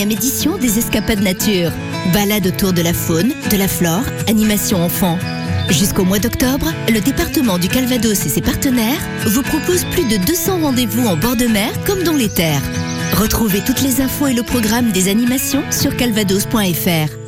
21e édition des Escapades Nature. Balade autour de la faune, de la flore, animation enfant. Jusqu'au mois d'octobre, le département du Calvados et ses partenaires vous proposent plus de 200 rendez-vous en bord de mer comme dans les terres. Retrouvez toutes les infos et le programme des animations sur calvados.fr.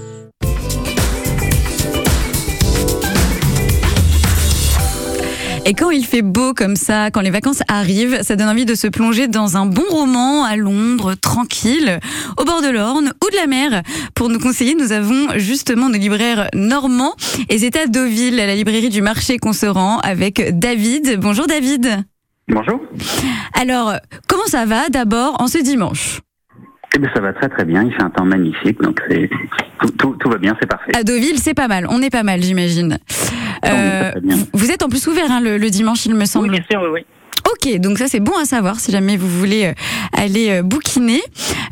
Et quand il fait beau comme ça, quand les vacances arrivent, ça donne envie de se plonger dans un bon roman à Londres, tranquille, au bord de l'Orne ou de la mer. Pour nous conseiller, nous avons justement nos libraires normands et c'est à Deauville, à la librairie du marché qu'on se rend avec David. Bonjour David. Bonjour. Alors, comment ça va d'abord en ce dimanche? Eh bien, ça va très très bien. Il fait un temps magnifique, donc c'est tout, tout, va bien, c'est parfait. À Deauville, c'est pas mal. On est pas mal, j'imagine. Euh, vous êtes en plus ouvert hein, le, dimanche, il me semble. Oui, bien sûr, oui, oui. Ok, donc ça c'est bon à savoir si jamais vous voulez euh, aller euh, bouquiner.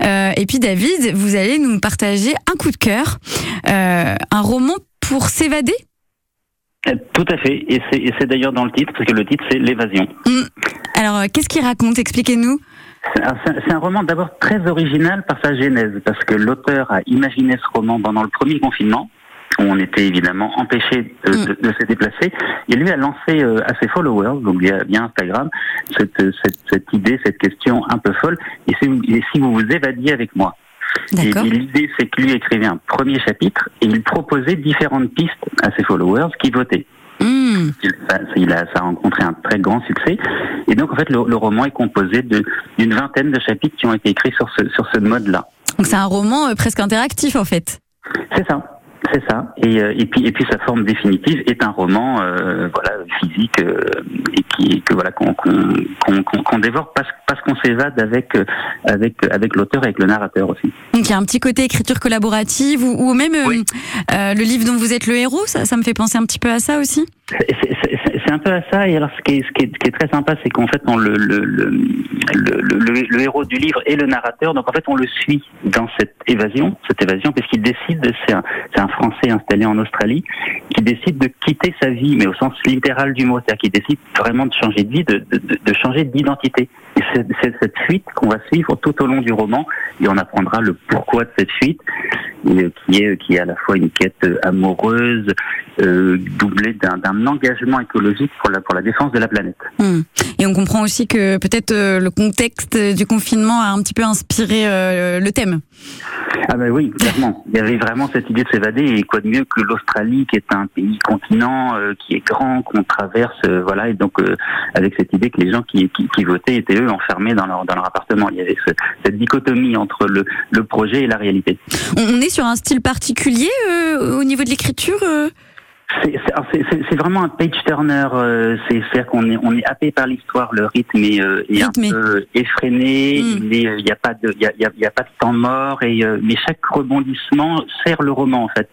et puis David, vous allez nous partager un coup de cœur, un roman pour s'évader. Tout à fait, et c'est d'ailleurs dans le titre, parce que le titre c'est L'évasion. Hum. Alors qu'est-ce qu'il raconte? Expliquez-nous. C'est un roman d'abord très original par sa genèse, parce que l'auteur a imaginé ce roman pendant le premier confinement, où on était évidemment empêché de, mm. se déplacer. Et lui a lancé euh, à ses followers, donc via, Instagram, cette, idée, cette question un peu folle. Et, si vous vous évadiez avec moi et, l'idée, c'est que lui écrivait un premier chapitre et il proposait différentes pistes à ses followers qui votaient. Mm. Il, a, ça a rencontré un très grand succès. Et donc, en fait, le, roman est composé d'une vingtaine de chapitres qui ont été écrits sur ce, sur ce mode-là. Donc, c'est un roman euh, presque interactif, en fait. C'est ça. C'est ça. Et, euh, et, puis et puis sa forme définitive est un roman euh, voilà physique euh, et qui que voilà qu'on qu'on qu'on dévore parce parce qu'on s'évade avec avec avec l'auteur et avec le narrateur aussi. Donc il y a un petit côté écriture collaborative ou, ou même le livre dont vous êtes le héros, ça, ça me fait penser un petit peu à ça aussi? C'est un peu à ça. Et alors, ce qui est, ce qui est, qui est très sympa, c'est qu'en fait, on le, le, le, le, héros du livre est le narrateur. Donc, en fait, on le suit dans cette évasion, cette évasion, puisqu'il décide, c'est un, un Français installé en Australie, qui décide de quitter sa vie, mais au sens littéral du mot, c'est-à-dire qu'il décide vraiment de changer de vie, de, de, de changer d'identité. Et c'est cette fuite qu'on va suivre tout au long du roman, et on apprendra le pourquoi de cette fuite, qui est, qui est à la fois une quête amoureuse, euh, doublée d'un engagement écologique pour la, pour la défense de la planète. Hmm. Et on comprend aussi que peut-être euh, le contexte du confinement a un petit peu inspiré euh, le thème. Ah ben oui, clairement. Il y avait vraiment cette idée de s'évader et quoi de mieux que l'Australie qui est un pays continent euh, qui est grand, qu'on traverse, euh, voilà, et donc euh, avec cette idée que les gens qui, qui, votaient étaient eux enfermés dans leur, dans leur appartement. Il y avait cette dichotomie entre le, le projet et la réalité. On est sur un style particulier au niveau de l'écriture c'est vraiment un page turner. Euh, c'est-à-dire qu'on est on est happé par l'histoire. Le rythme est, euh, est un peu effréné. Hmm. Il n'y a pas de il y a, y a, pas de temps mort. Et euh, mais chaque rebondissement sert le roman en fait.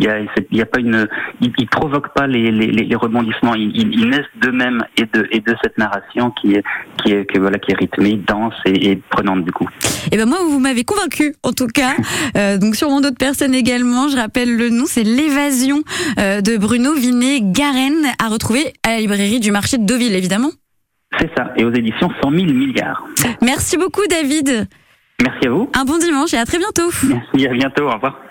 Il y a, il y a pas une, il, il, provoque pas les, les, les rebondissements. Ils, ils, naissent d'eux-mêmes et de, et de cette narration qui est, qui est, que, voilà, qui est rythmée, dense et, et prenante du coup. Et eh ben moi, vous m'avez convaincu, en tout cas. euh, donc sûrement d'autres personnes également. Je rappelle le nom, c'est l'évasion euh, de Bruno Vinet Garen à retrouver à la librairie du marché de Deauville, évidemment. C'est ça, et aux éditions 100 000 milliards. Merci beaucoup, David. Merci à vous. Un bon dimanche et à très bientôt. Merci, à bientôt. Au revoir.